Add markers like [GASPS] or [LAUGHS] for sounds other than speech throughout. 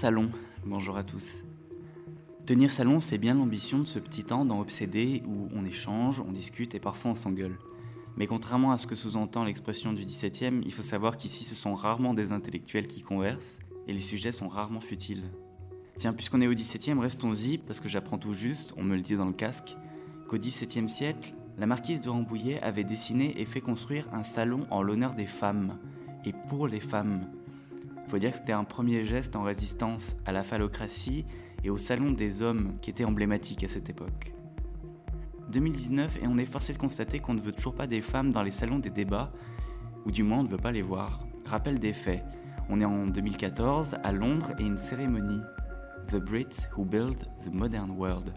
Salon. Bonjour à tous. Tenir salon, c'est bien l'ambition de ce petit temps dans Obsédé où on échange, on discute et parfois on s'engueule. Mais contrairement à ce que sous-entend l'expression du 17e, il faut savoir qu'ici ce sont rarement des intellectuels qui conversent et les sujets sont rarement futiles. Tiens, puisqu'on est au 17e, restons-y parce que j'apprends tout juste, on me le dit dans le casque, qu'au 17e siècle, la marquise de Rambouillet avait dessiné et fait construire un salon en l'honneur des femmes et pour les femmes. Faut dire que c'était un premier geste en résistance à la phallocratie et au salon des hommes qui était emblématique à cette époque. 2019 et on est forcé de constater qu'on ne veut toujours pas des femmes dans les salons des débats, ou du moins on ne veut pas les voir. Rappel des faits, on est en 2014 à Londres et une cérémonie. The Brits Who Build the Modern World.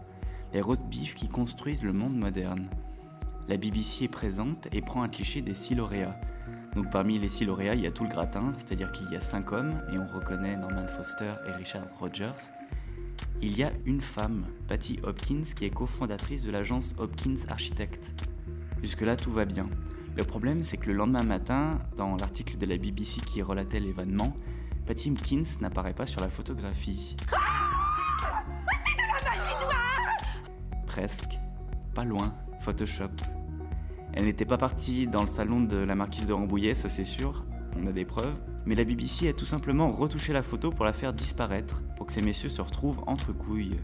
Les roast beef qui construisent le monde moderne. La BBC est présente et prend un cliché des six lauréats. Donc parmi les six lauréats, il y a tout le gratin, c'est-à-dire qu'il y a cinq hommes, et on reconnaît Norman Foster et Richard Rogers. Il y a une femme, Patty Hopkins, qui est cofondatrice de l'agence Hopkins Architect. Jusque-là, tout va bien. Le problème, c'est que le lendemain matin, dans l'article de la BBC qui relatait l'événement, Patty Hopkins n'apparaît pas sur la photographie. Ah C'est de la magie noire Presque. Pas loin. Photoshop. Elle n'était pas partie dans le salon de la marquise de Rambouillet, ça c'est sûr, on a des preuves. Mais la BBC a tout simplement retouché la photo pour la faire disparaître, pour que ces messieurs se retrouvent entre couilles.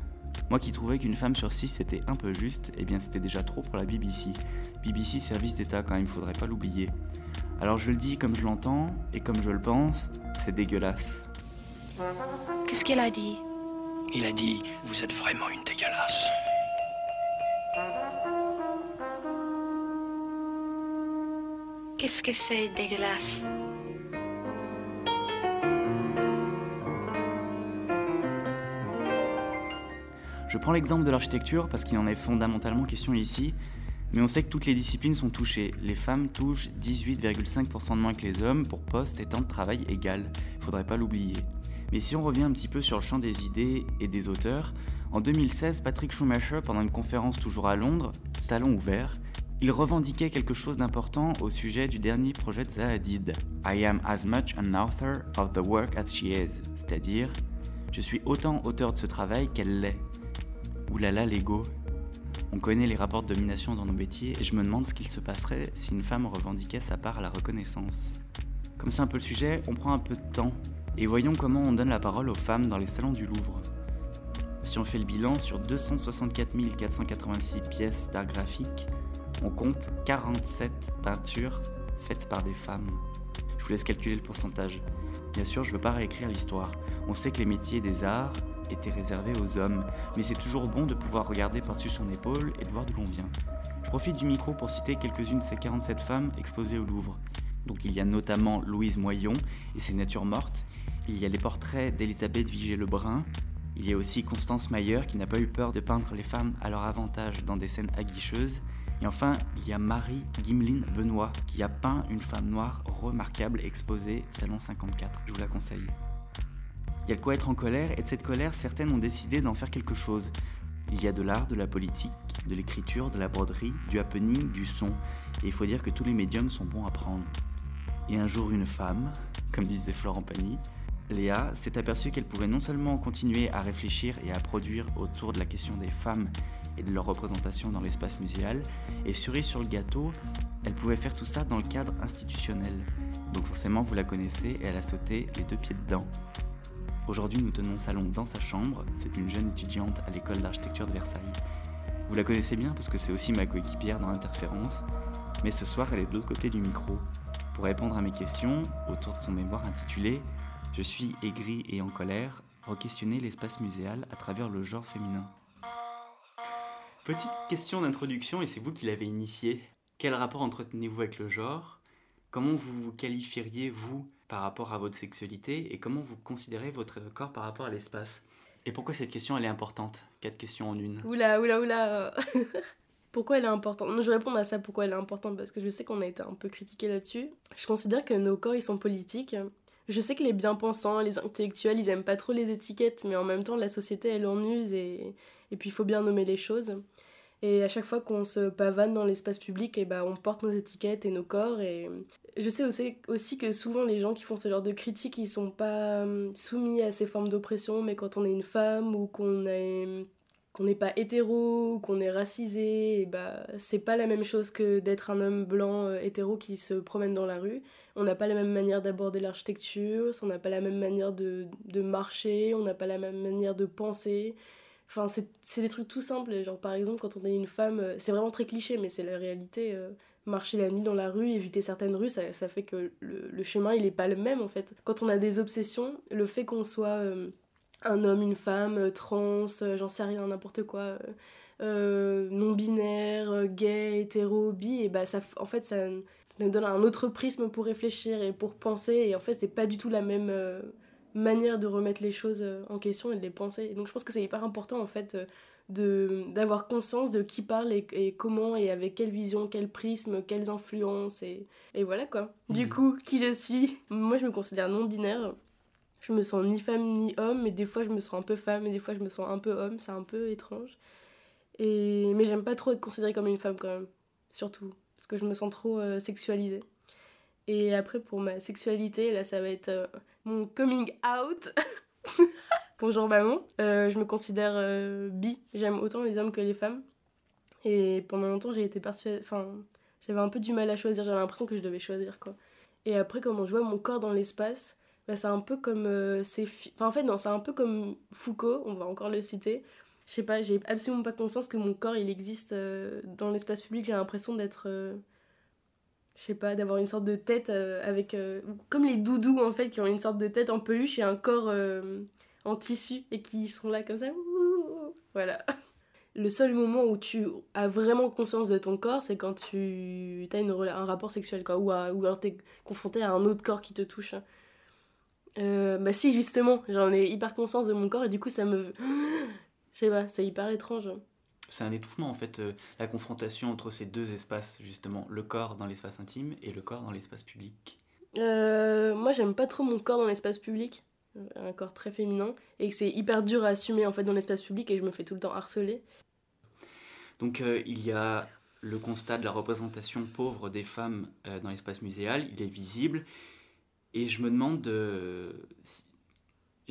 Moi qui trouvais qu'une femme sur six c'était un peu juste, eh bien c'était déjà trop pour la BBC. BBC service d'État quand même, faudrait pas l'oublier. Alors je le dis comme je l'entends et comme je le pense, c'est dégueulasse. Qu'est-ce qu'elle a dit? Il a dit Vous êtes vraiment une dégueulasse. Qu'est-ce que c'est dégueulasse? Je prends l'exemple de l'architecture parce qu'il en est fondamentalement question ici, mais on sait que toutes les disciplines sont touchées. Les femmes touchent 18,5% de moins que les hommes pour poste et temps de travail égal. Faudrait pas l'oublier. Mais si on revient un petit peu sur le champ des idées et des auteurs, en 2016, Patrick Schumacher, pendant une conférence toujours à Londres, salon ouvert, il revendiquait quelque chose d'important au sujet du dernier projet de Zahadid. I am as much an author of the work as she is, c'est-à-dire, je suis autant auteur de ce travail qu'elle l'est. Oulala, l'ego. On connaît les rapports de domination dans nos métiers et je me demande ce qu'il se passerait si une femme revendiquait sa part à la reconnaissance. Comme c'est un peu le sujet, on prend un peu de temps et voyons comment on donne la parole aux femmes dans les salons du Louvre. Si on fait le bilan sur 264 486 pièces d'art graphique, on compte 47 peintures faites par des femmes. Je vous laisse calculer le pourcentage. Bien sûr, je ne veux pas réécrire l'histoire. On sait que les métiers des arts étaient réservés aux hommes, mais c'est toujours bon de pouvoir regarder par-dessus son épaule et de voir d'où l'on vient. Je profite du micro pour citer quelques-unes de ces 47 femmes exposées au Louvre. Donc il y a notamment Louise Moyon et ses natures mortes, il y a les portraits d'Elisabeth Vigée-Lebrun, il y a aussi Constance Mayer qui n'a pas eu peur de peindre les femmes à leur avantage dans des scènes aguicheuses, et enfin, il y a Marie Gimlin Benoît qui a peint une femme noire remarquable exposée Salon 54. Je vous la conseille. Il y a de quoi être en colère, et de cette colère, certaines ont décidé d'en faire quelque chose. Il y a de l'art, de la politique, de l'écriture, de la broderie, du happening, du son, et il faut dire que tous les médiums sont bons à prendre. Et un jour, une femme, comme disait Florent Pagny, Léa s'est aperçue qu'elle pouvait non seulement continuer à réfléchir et à produire autour de la question des femmes et de leur représentation dans l'espace muséal, et cerise sur le gâteau, elle pouvait faire tout ça dans le cadre institutionnel. Donc forcément, vous la connaissez et elle a sauté les deux pieds dedans. Aujourd'hui, nous tenons salon dans sa chambre. C'est une jeune étudiante à l'école d'architecture de Versailles. Vous la connaissez bien parce que c'est aussi ma coéquipière dans l'interférence, mais ce soir, elle est de l'autre côté du micro. Pour répondre à mes questions autour de son mémoire intitulé Je suis aigri et en colère, re-questionner l'espace muséal à travers le genre féminin. Petite question d'introduction, et c'est vous qui l'avez initiée. Quel rapport entretenez-vous avec le genre? Comment vous vous qualifieriez, vous, par rapport à votre sexualité? Et comment vous considérez votre corps par rapport à l'espace? Et pourquoi cette question, elle est importante? Quatre questions en une. Oula, oula, oula [LAUGHS] Pourquoi elle est importante? Je vais répondre à ça, pourquoi elle est importante, parce que je sais qu'on a été un peu critiqué là-dessus. Je considère que nos corps, ils sont politiques. Je sais que les bien-pensants, les intellectuels, ils aiment pas trop les étiquettes, mais en même temps, la société, elle en use et, et puis il faut bien nommer les choses. Et à chaque fois qu'on se pavane dans l'espace public, et bah, on porte nos étiquettes et nos corps. Et je sais aussi, que souvent les gens qui font ce genre de critiques, ils sont pas euh, soumis à ces formes d'oppression, mais quand on est une femme ou qu'on est qu'on n'est pas hétéro, qu'on est racisé, et bah c'est pas la même chose que d'être un homme blanc euh, hétéro qui se promène dans la rue. On n'a pas la même manière d'aborder l'architecture, on n'a pas la même manière de, de marcher, on n'a pas la même manière de penser. Enfin, c'est des trucs tout simples. Genre, par exemple, quand on est une femme, euh, c'est vraiment très cliché, mais c'est la réalité. Euh, marcher la nuit dans la rue, éviter certaines rues, ça, ça fait que le, chemin, il est pas le même, en fait. Quand on a des obsessions, le fait qu'on soit un homme, une femme, trans, j'en sais rien, n'importe quoi, euh, non-binaire, gay, hétéro, bi, et bah ça, en fait, ça, nous donne un autre prisme pour réfléchir et pour penser, et en fait, c'est pas du tout la même euh, manière de remettre les choses euh, en question et de les penser. Et donc, je pense que c'est hyper important, en fait, de d'avoir conscience de qui parle et, comment et avec quelle vision, quel prisme, quelles influences, et, et voilà quoi. Du mmh. coup, qui je suis? Moi, je me considère non-binaire je me sens ni femme ni homme, mais des fois je me sens un peu femme et des fois je me sens un peu homme, c'est un peu étrange. Et... Mais j'aime pas trop être considérée comme une femme quand même, surtout, parce que je me sens trop euh, sexualisée. Et après pour ma sexualité, là ça va être euh, mon coming out. [LAUGHS] Bonjour maman, euh, je me considère bi, j'aime autant les hommes que les femmes. Et pendant longtemps j'ai été persuadée, enfin j'avais un peu du mal à choisir, j'avais l'impression que je devais choisir quoi. Et après comment je vois mon corps dans l'espace, bah, c'est un peu comme euh, en fait non c'est un peu comme Foucault on va encore le citer je sais pas j'ai absolument pas conscience que mon corps il existe euh, dans l'espace public j'ai l'impression d'être euh, je sais pas d'avoir une sorte de tête avec comme les doudous en fait qui ont une sorte de tête en peluche et un corps en tissu et qui sont là comme ça voilà le seul moment où tu as vraiment conscience de ton corps, c'est quand tu as une, un rapport sexuel, quoi, ou, ou alors t'es confronté à un autre corps qui te touche. Euh, bah si, justement, j'en ai hyper conscience de mon corps et du coup ça me... [GASPS] Je sais pas, c'est hyper étrange. C'est un étouffement en fait, euh, la confrontation entre ces deux espaces, justement, le corps dans l'espace intime et le corps dans l'espace public. Euh, moi j'aime pas trop mon corps dans l'espace public, un corps très féminin, et que c'est hyper dur à assumer en fait dans l'espace public et je me fais tout le temps harceler. Donc il y a le constat de la représentation pauvre des femmes dans l'espace muséal, il est visible, et je me demande, je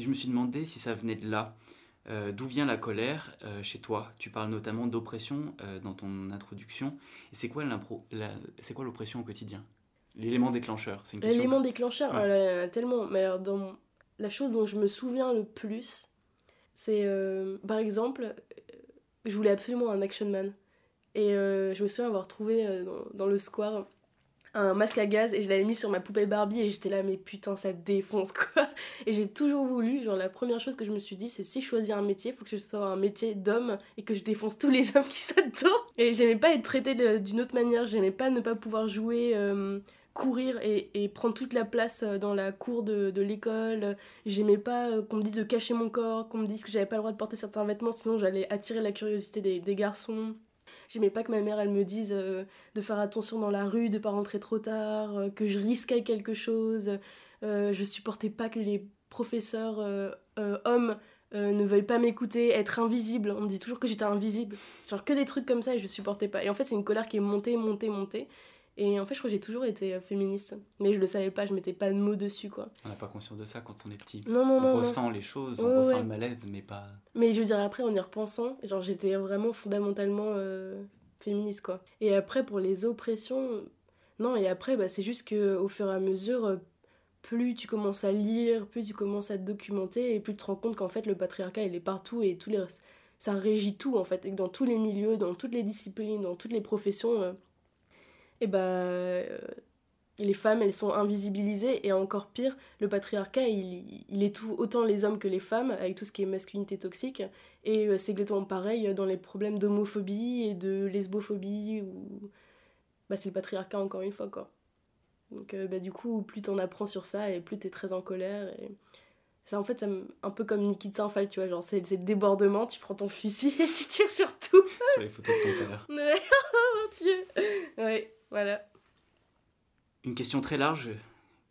me suis demandé si ça venait de là. Euh, d'où vient la colère euh, chez toi? Tu parles notamment d'oppression euh, dans ton introduction. Et c'est quoi l'oppression au quotidien? L'élément déclencheur, c'est une question. L'élément déclencheur, ouais. tellement. Mais alors, dans la chose dont je me souviens le plus, c'est par exemple, je voulais absolument un action man. Et je me souviens avoir trouvé dans, dans le square un masque à gaz et je l'avais mis sur ma poupée Barbie et j'étais là mais putain ça défonce quoi. [LAUGHS] Et j'ai toujours voulu genre la première chose que je me suis dit c'est si je choisis un métier faut que je sois un métier d'homme et que je défonce tous les [LAUGHS] hommes qui s'adorent. Et j'aimais pas être traitée d'une autre manière j'aimais pas ne pas pouvoir jouer euh, courir et, et, prendre toute la place euh, dans la cour de, de l'école. J'aimais pas euh, qu'on me dise de cacher mon corps qu'on me dise que j'avais pas le droit de porter certains vêtements sinon j'allais attirer la curiosité des garçons J'aimais pas que ma mère elle me dise euh, de faire attention dans la rue, de pas rentrer trop tard, euh, que je risquais quelque chose. Euh, je supportais pas que les professeurs hommes ne veuillent pas m'écouter, être invisible. On me dit toujours que j'étais invisible. Genre que des trucs comme ça et je supportais pas. Et en fait, c'est une colère qui est montée, montée, montée. Et en fait, je crois que j'ai toujours été euh, féministe. Mais je le savais pas, je mettais pas de mots dessus, quoi. On n'a pas conscience de ça quand on est petit. Non, non, on non. ressent les choses, on ressent le malaise, mais pas. Mais je veux dire, après, en y repensant, genre, j'étais vraiment fondamentalement euh, féministe, quoi. Et après, pour les oppressions, non, et après, bah, c'est juste qu'au fur et à mesure, euh, plus tu commences à lire, plus tu commences à te documenter, et plus tu te rends compte qu'en fait, le patriarcat, il est partout et tous les... ça régit tout, en fait. Et que dans tous les milieux, dans toutes les disciplines, dans toutes les professions et bah euh, les femmes elles sont invisibilisées et encore pire le patriarcat il, il est tout autant les hommes que les femmes avec tout ce qui est masculinité toxique et euh, c'est exactement pareil dans les problèmes d'homophobie et de lesbophobie ou bah c'est le patriarcat encore une fois quoi. Donc euh, bah, du coup plus t'en apprends sur ça et plus t'es très en colère et ça en fait c'est un peu comme Nikita Saint-Phal tu vois genre c'est le débordement tu prends ton fusil [LAUGHS] et tu tires sur tout. Sur les photos de ton père. [LAUGHS] Ouais [LAUGHS] oh mon dieu. Ouais voilà. Une question très large.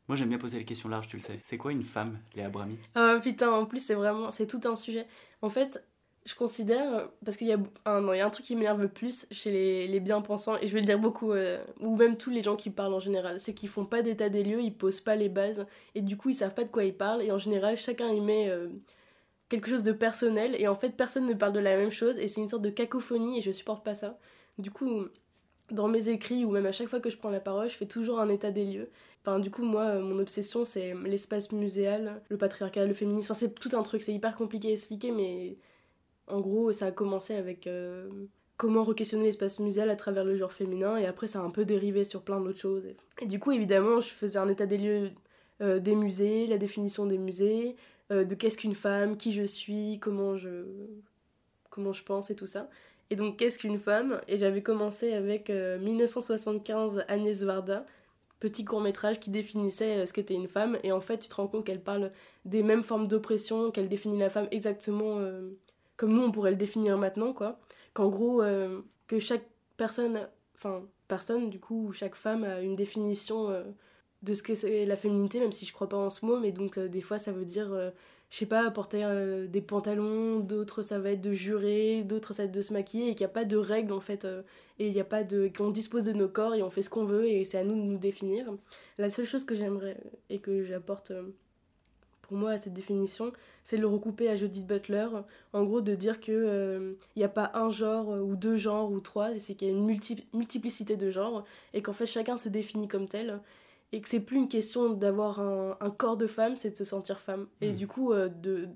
Moi, j'aime bien poser les questions larges, tu le sais. C'est quoi une femme, Léa Brami Oh putain, en plus, c'est vraiment. C'est tout un sujet. En fait, je considère, parce qu'il y, a un, non, il y a un truc qui m'énerve le plus chez les, les bien-pensants, et je vais le dire beaucoup, euh, ou même tous les gens qui parlent en général, c'est qu'ils font pas d'état des lieux, ils posent pas les bases, et du coup ils savent pas de quoi ils parlent, et en général chacun y met euh, quelque chose de personnel, et en fait personne ne parle de la même chose, et c'est une sorte de cacophonie, et je supporte pas ça. Du coup, dans mes écrits, ou même à chaque fois que je prends la parole, je fais toujours un état des lieux. Enfin, du coup, moi, euh, mon obsession, c'est l'espace muséal, le patriarcat, le féminisme, enfin c'est tout un truc, c'est hyper compliqué à expliquer, mais en gros, ça a commencé avec euh, comment re-questionner l'espace muséal à travers le genre féminin, et après, ça a un peu dérivé sur plein d'autres choses. Et, du coup, évidemment, je faisais un état des lieux euh, des musées, la définition des musées, euh, de qu'est-ce qu'une femme, qui je suis, comment je, comment je pense et tout ça. Et donc, qu'est-ce qu'une femme? Et j'avais commencé avec 1975 Agnès Varda, petit court métrage qui définissait ce qu'était une femme. Et en fait, tu te rends compte qu'elle parle des mêmes formes d'oppression, qu'elle définit la femme exactement comme nous on pourrait le définir maintenant, quoi. Qu'en gros, euh, que chaque personne, enfin, personne, du coup, chaque femme a une définition euh, de ce que c'est la féminité, même si je crois pas en ce mot, mais donc euh, des fois ça veut dire, je sais pas, porter des pantalons, d'autres ça va être de jurer, d'autres ça va être de se maquiller, et qu'il n'y a pas de règles en fait, et il n'y a pas de. qu'on dispose de nos corps et on fait ce qu'on veut, et c'est à nous de nous définir. La seule chose que j'aimerais et que j'apporte pour moi, cette définition, c'est de le recouper à Judith Butler. En gros, de dire qu'il il n'y a pas un genre ou deux genres ou trois, c'est qu'il y a une multiplicité de genres et qu'en fait chacun se définit comme tel. Et que c'est plus une question d'avoir un, corps de femme, c'est de se sentir femme. Et mmh. du coup, euh, de,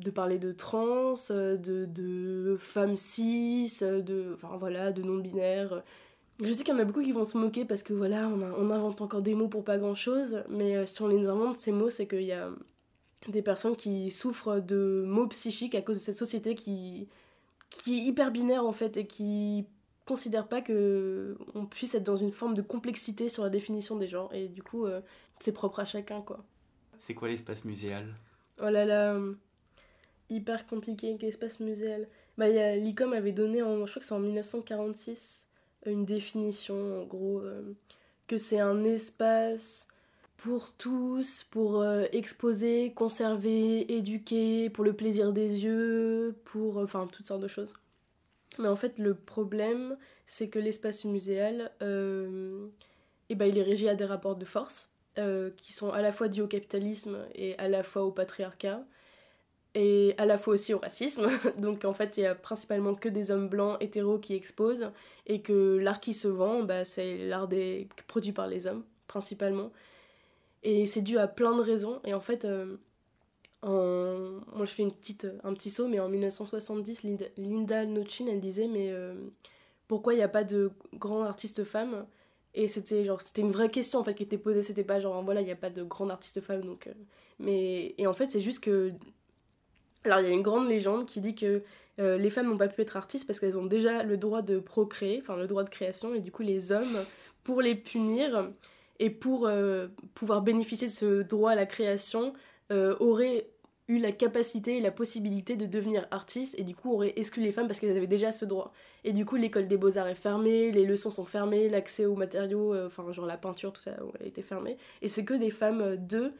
de parler de trans, de, de femmes cis, de, enfin, voilà, de non-binaires. Je sais qu'il y en a beaucoup qui vont se moquer parce que voilà, on, on invente encore des mots pour pas grand chose, mais euh, si on les invente, ces mots, c'est qu'il y a des personnes qui souffrent de maux psychiques à cause de cette société qui, qui est hyper binaire en fait et qui considère pas que on puisse être dans une forme de complexité sur la définition des genres et du coup euh, c'est propre à chacun quoi. C'est quoi l'espace muséal? Oh là là, hyper compliqué l'espace muséal. Bah l'ICOM avait donné en je crois que c'est en 1946 une définition, en gros, euh, que c'est un espace pour tous, pour euh, exposer, conserver, éduquer, pour le plaisir des yeux, pour... Euh, enfin, toutes sortes de choses. Mais en fait, le problème, c'est que l'espace muséal, eh ben, il est régi à des rapports de force, qui sont à la fois dus au capitalisme et à la fois au patriarcat et à la fois aussi au racisme. [LAUGHS] Donc en fait, il y a principalement que des hommes blancs hétéros qui exposent et que l'art qui se vend, bah, c'est l'art des... produit par les hommes, principalement. Et c'est dû à plein de raisons. Et en fait, euh, moi je fais une petite, un petit saut, mais en 1970, Linda, Nochin, elle disait, mais euh, pourquoi il n'y a pas de grands artistes femmes et c'était genre c'était une vraie question en fait qui était posée. C'était pas genre voilà il n'y a pas de grands artistes femmes donc euh, mais et en fait c'est juste que alors il y a une grande légende qui dit que euh, les femmes n'ont pas pu être artistes parce qu'elles ont déjà le droit de procréer, enfin le droit de création, et du coup les hommes, pour les punir et pour euh, pouvoir bénéficier de ce droit à la création, euh, auraient eu la capacité et la possibilité de devenir artistes et du coup auraient exclu les femmes parce qu'elles avaient déjà ce droit. Et du coup l'école des beaux-arts est fermée, les leçons sont fermées, l'accès aux matériaux, enfin genre la peinture, tout ça a été fermé. Et c'est que des femmes de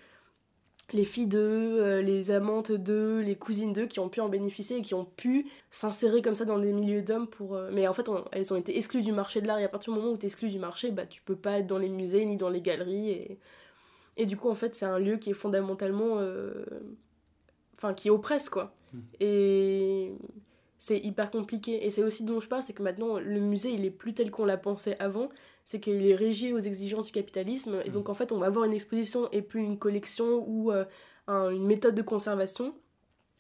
les filles d'eux, euh, les amantes d'eux, les cousines d'eux qui ont pu en bénéficier et qui ont pu s'insérer comme ça dans des milieux d'hommes pour... Euh, mais en fait, elles ont été exclues du marché de l'art et à partir du moment où tu es exclu du marché, bah tu peux pas être dans les musées ni dans les galeries et... Et du coup, en fait, c'est un lieu qui est fondamentalement... Euh, enfin, qui oppresse, quoi. Hmm. Et c'est hyper compliqué. Et c'est aussi dont je parle, c'est que maintenant, le musée, il est plus tel qu'on l'a pensé avant c'est qu'il est régi aux exigences du capitalisme. Et mm. donc, en fait, on va avoir une exposition et plus une collection ou euh, une méthode de conservation.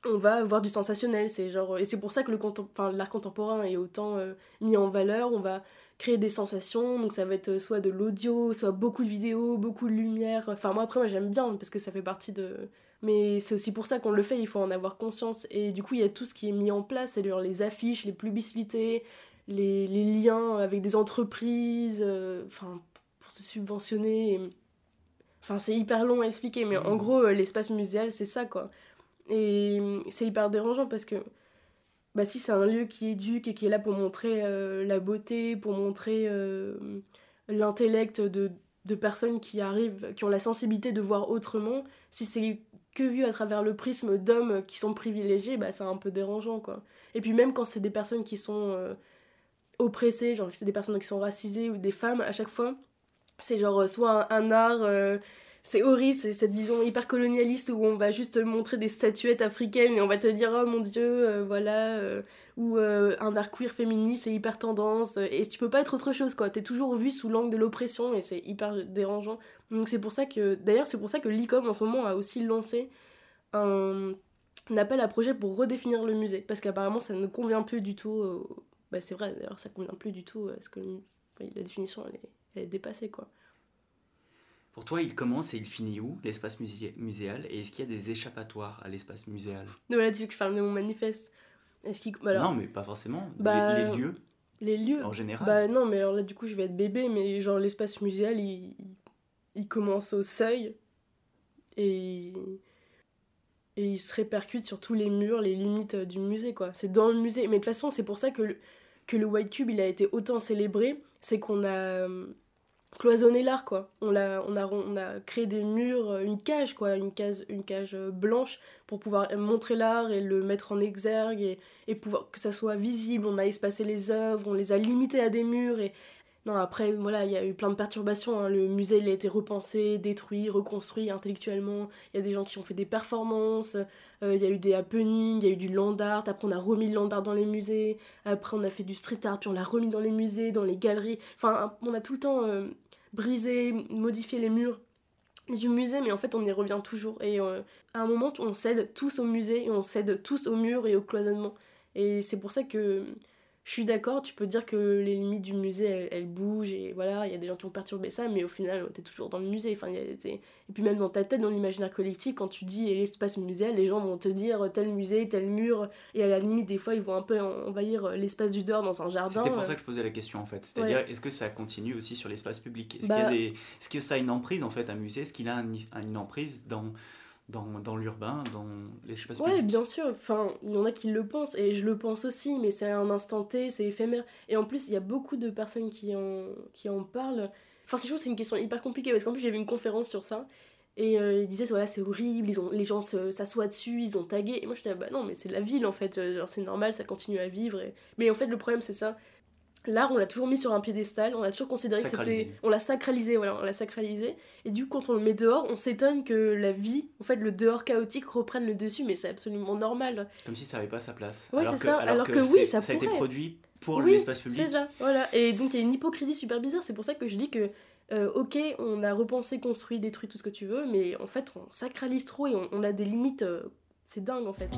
On va avoir du sensationnel. C'est genre, et c'est pour ça que l'art contemporain est autant euh, mis en valeur. On va créer des sensations. Donc, ça va être soit de l'audio, soit beaucoup de vidéos, beaucoup de lumière. Enfin, moi, après, moi, j'aime bien parce que ça fait partie de. Mais c'est aussi pour ça qu'on le fait, il faut en avoir conscience. Et du coup, il y a tout ce qui est mis en place, c'est-à-dire les affiches, les publicités, les, liens avec des entreprises, euh, enfin, pour se subventionner. Enfin, c'est hyper long à expliquer, mais en mmh. gros, euh, l'espace muséal, c'est ça, quoi. Et c'est hyper dérangeant parce que, bah, si c'est un lieu qui éduque et qui est là pour montrer euh, la beauté, pour montrer l'intellect de, de personnes qui arrivent, qui ont la sensibilité de voir autrement, si c'est que vu à travers le prisme d'hommes qui sont privilégiés, bah, c'est un peu dérangeant, quoi. Et puis même quand c'est des personnes qui sont euh, oppressées, genre c'est des personnes qui sont racisées ou des femmes, à chaque fois, c'est genre euh, soit un, un art... euh, c'est horrible, c'est cette vision hyper colonialiste où on va juste te montrer des statuettes africaines et on va te dire oh mon dieu, euh, voilà, euh, ou euh, un art queer féministe, c'est hyper tendance, et tu peux pas être autre chose quoi, t'es toujours vu sous l'angle de l'oppression et c'est hyper dérangeant. Donc c'est pour ça que, d'ailleurs c'est pour ça que l'ICOM en ce moment a aussi lancé un, appel à projet pour redéfinir le musée, parce qu'apparemment ça ne convient plus du tout, bah c'est vrai d'ailleurs ça convient plus du tout, parce que la définition elle est, elle est dépassée quoi. Pour toi, il commence et il finit où, l'espace musé- muséal? Et est-ce qu'il y a des échappatoires à l'espace muséal? Donc voilà, tu veux que je parle de mon manifeste Est-ce qu'il... alors, Non, mais pas forcément. Les- Bah, les, lieux, les lieux en général. Bah non, mais alors là, du coup, je vais être bébé, mais genre, l'espace muséal, il, il commence au seuil et, et il se répercute sur tous les murs, les limites euh, du musée, quoi. C'est dans le musée. Mais de toute façon, c'est pour ça que le, que le White Cube, il a été autant célébré, c'est qu'on a euh, cloisonné l'art, quoi. On, l'a, on, a, on a créé des murs, euh, une cage, quoi, une cage, une cage euh, blanche pour pouvoir montrer l'art et le mettre en exergue et, et pouvoir que ça soit visible. On a espacé les œuvres, on les a limitées à des murs et non après voilà il y a eu plein de perturbations. hein. Le musée il a été repensé, détruit, reconstruit intellectuellement. Il y a des gens qui ont fait des performances. euh, il y a eu des happenings, il y a eu du land art. Après on a remis le land art dans les musées. Après on a fait du street art puis on l'a remis dans les musées, dans les galeries. Enfin on a tout le temps brisé, modifié les murs du musée, mais en fait on y revient toujours. Et euh, à un moment, on cède tous au musée et on cède tous au mur et au cloisonnement. Et c'est pour ça que je suis d'accord, tu peux dire que les limites du musée elles, elles bougent et voilà, il y a des gens qui ont perturbé ça, mais au final, t'es toujours dans le musée. Enfin, y a- et puis même dans ta tête, dans l'imaginaire collectif, quand tu dis l'espace muséal, les gens vont te dire tel musée, tel mur, et à la limite, des fois, ils vont un peu en- envahir l'espace du dehors dans un jardin. C'était pour ça que je posais la question en fait. C'est-à-dire, est-ce que ça continue aussi sur l'espace public? Est-ce Bah- des... est-ce que ça a une emprise en fait, un musée? Est-ce qu'il a un- une emprise dans, dans, dans l'urbain, dans l'espace Ouais, public bien sûr. Enfin, il y en a qui le pensent et je le pense aussi, mais c'est un instant T, c'est éphémère. Et en plus, il y a beaucoup de personnes qui en, qui en parlent. Enfin, c'est chaud, c'est une question hyper compliquée parce qu'en plus, j'ai vu une conférence sur ça et euh, ils disaient, voilà, c'est horrible, ils ont, les gens s'assoient dessus, ils ont tagué. Et moi, je disais, bah non, mais c'est la ville en fait, euh, c'est normal, ça continue à vivre. et- Mais en fait, le problème, c'est ça. L'art, on l'a toujours mis sur un piédestal, on a toujours considéré que c'était. On l'a sacralisé, voilà, on l'a sacralisé. Et du coup, quand on le met dehors, on s'étonne que la vie, en fait, le dehors chaotique reprenne le dessus, mais c'est absolument normal. Comme si ça n'avait pas sa place. Ouais, c'est ça. Alors, Alors que, que oui, c'est- ça a été produit pour Oui, l'espace public. C'est ça, voilà. Et donc, il y a une hypocrisie super bizarre. C'est pour ça que je dis que, euh, ok, on a repensé, construit, détruit tout ce que tu veux, mais en fait, on sacralise trop et on, on a des limites. euh, c'est dingue, en fait.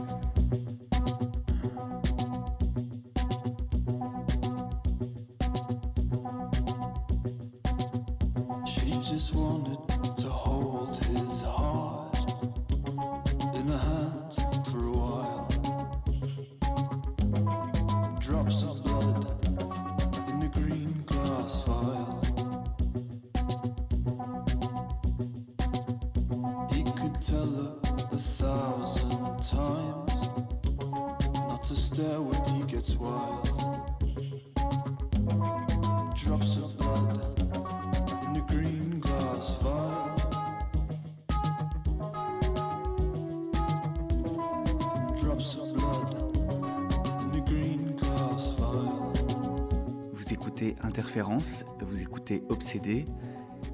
Obsédé,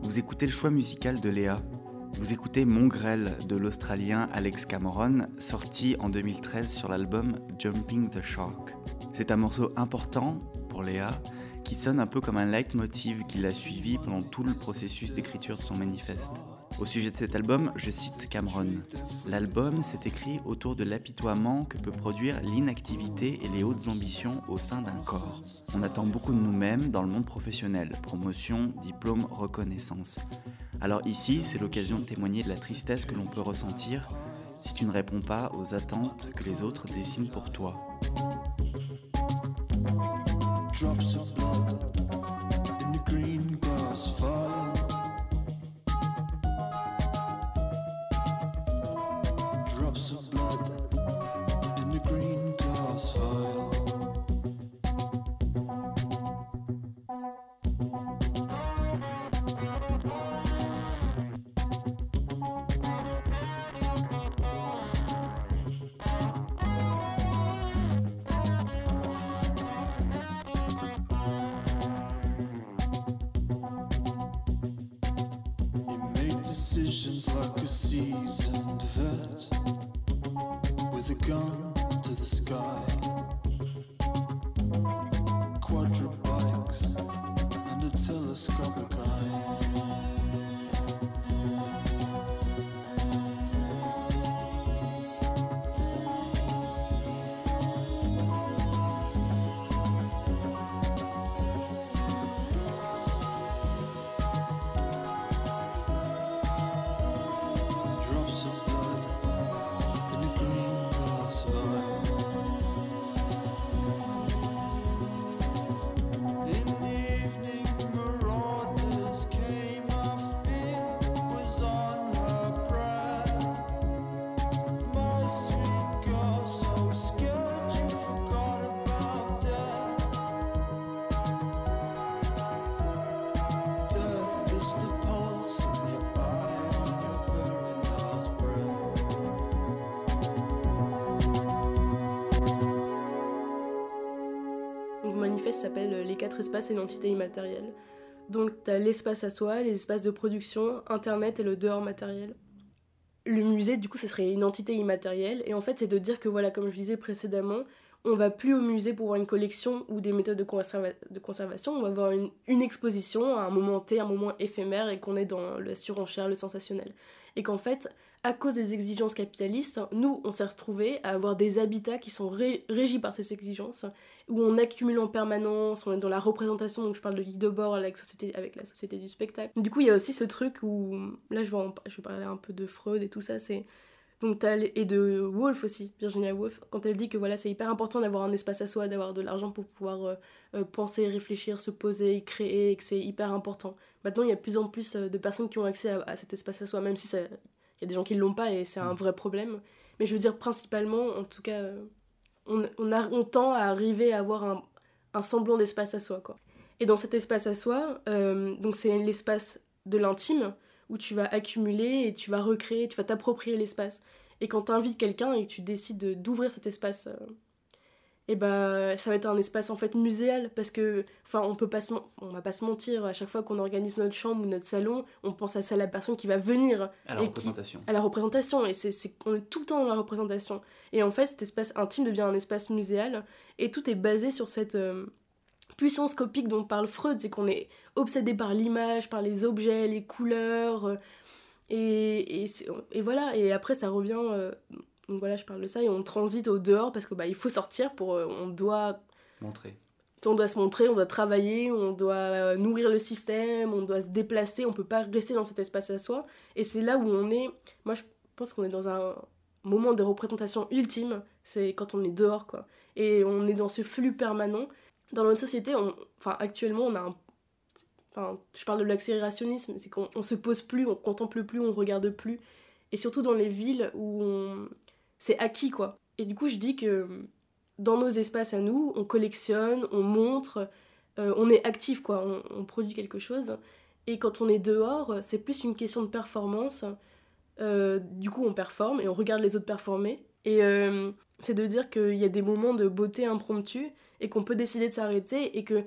vous écoutez le choix musical de Léa, vous écoutez Mongrel de l'Australien Alex Cameron, sorti en 2013 sur l'album Jumping the Shark. C'est un morceau important pour Léa qui sonne un peu comme un leitmotiv qui l'a suivi pendant tout le processus d'écriture de son manifeste. Au sujet de cet album, je cite Cameron. L'album s'est écrit autour de l'apitoiement que peut produire l'inactivité et les hautes ambitions au sein d'un corps. On attend beaucoup de nous-mêmes dans le monde professionnel, promotion, diplôme, reconnaissance. Alors ici, c'est l'occasion de témoigner de la tristesse que l'on peut ressentir si tu ne réponds pas aux attentes que les autres dessinent pour toi. Seasoned vet with a gun to the sky. And a telescopic eye. S'appelle Les quatre espaces et l'entité immatérielle. Donc, tu as l'espace à soi, les espaces de production, Internet et le dehors matériel. Le musée, du coup, ça serait une entité immatérielle. Et en fait, c'est de dire que, voilà, comme je disais précédemment, on va plus au musée pour voir une collection ou des méthodes de, conserva- de conservation, on va voir une, exposition à un moment T, un moment éphémère, et qu'on est dans la surenchère, le sensationnel. Et qu'en fait, à cause des exigences capitalistes, nous, on s'est retrouvés à avoir des habitats qui sont ré- régis par ces exigences, où on accumule en permanence, on est dans la représentation, donc je parle de guide de bord avec, société, avec la société du spectacle. Du coup, il y a aussi ce truc où, là je vais, en- je vais parler un peu de Freud et tout ça, c'est... Donc et de Woolf aussi, Virginia Woolf, quand elle dit que voilà c'est hyper important d'avoir un espace à soi, d'avoir de l'argent pour pouvoir euh, euh, penser, réfléchir, se poser, créer, et que c'est hyper important. Maintenant il y a de plus en plus euh, de personnes qui ont accès à, à cet espace à soi, même si il y a des gens qui l'ont pas et c'est un vrai problème. Mais je veux dire principalement, en tout cas, on, on, a, tend à arriver à avoir un, un semblant d'espace à soi quoi. Et dans cet espace à soi, euh, c'est l'espace de l'intime où tu vas accumuler et tu vas recréer, tu vas t'approprier l'espace. Et quand tu invites quelqu'un et que tu décides de- d'ouvrir cet espace, et bah ça va être un espace en fait muséal parce que enfin on peut pas se on va pas se mentir à chaque fois qu'on organise notre chambre ou notre salon, on pense à ça la personne qui va venir À la Et qui- représentation. à la représentation et c'est on est tout le temps dans la représentation et en fait cet espace intime devient un espace muséal et tout est basé sur cette euh, puissance copique dont parle Freud c'est qu'on est obsédé par l'image par les objets les couleurs euh, et, et voilà et après ça revient euh, donc voilà je parle de ça et on transite au dehors parce que bah il faut sortir pour euh, on doit Montrer. on doit se montrer, on doit travailler, on doit euh, nourrir le système, on doit se déplacer, on peut pas rester dans cet espace à soi. Et c'est là où on est. Moi, je pense qu'on est dans un moment de représentation ultime, c'est quand on est dehors, quoi. Et on est dans ce flux permanent. Dans notre société, on... enfin, actuellement, on a un. Enfin, je parle de l'accélérationnisme, c'est qu'on on se pose plus, on contemple plus, on regarde plus. Et surtout dans les villes où on... c'est acquis, quoi. Et du coup, je dis que dans nos espaces à nous, on collectionne, on montre, euh, on est actif, quoi, on, produit quelque chose. Et quand on est dehors, c'est plus une question de performance. Euh, du coup, on performe et on regarde les autres performer. Et euh, c'est de dire qu'il y a des moments de beauté impromptu et qu'on peut décider de s'arrêter et que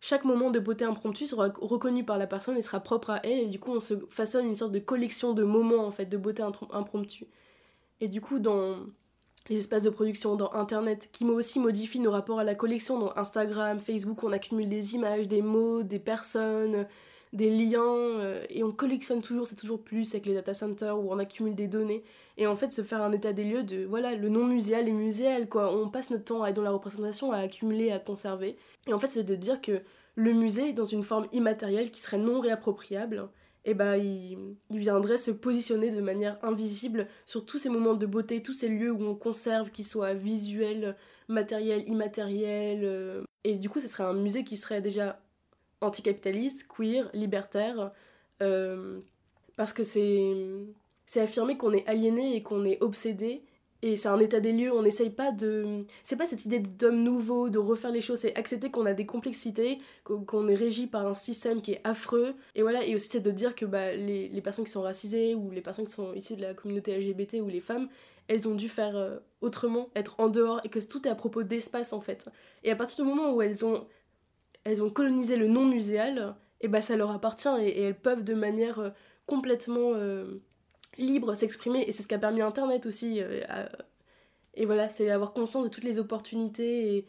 chaque moment de beauté impromptu sera reconnu par la personne et sera propre à elle. Et du coup, on se façonne une sorte de collection de moments, en fait, de beauté impromptue. Et du coup, dans les espaces de production, dans Internet, qui aussi modifie nos rapports à la collection, dans Instagram, Facebook, on accumule des images, des mots, des personnes, des liens, euh, et on collectionne toujours, c'est toujours plus avec les data centers où on accumule des données. Et en fait, se faire un état des lieux de, voilà, le non muséal est muséal, quoi. On passe notre temps à être dans la représentation, à accumuler, à conserver. Et en fait, c'est de dire que le musée, dans une forme immatérielle qui serait non réappropriable, eh ben, il, viendrait se positionner de manière invisible sur tous ces moments de beauté, tous ces lieux où on conserve, qu'ils soient visuels, matériels, immatériels. euh, Et du coup, ce serait un musée qui serait déjà anticapitaliste, queer, libertaire, euh, parce que c'est affirmer qu'on est aliéné et qu'on est obsédé. Et c'est un état des lieux, on n'essaye pas de... C'est pas cette idée d'homme nouveau, de refaire les choses, c'est accepter qu'on a des complexités, qu'on est régi par un système qui est affreux. Et voilà, et aussi c'est de dire que bah, les, les personnes qui sont racisées ou les personnes qui sont issues de la communauté LGBT ou les femmes, elles ont dû faire euh, autrement, être en dehors, et que tout est à propos d'espace en fait. Et à partir du moment où elles ont, elles ont colonisé le non muséal, et bah ça leur appartient et, et elles peuvent de manière euh, complètement euh, libre, s'exprimer, et c'est ce qui a permis Internet aussi. euh, Et voilà, c'est avoir conscience de toutes les opportunités,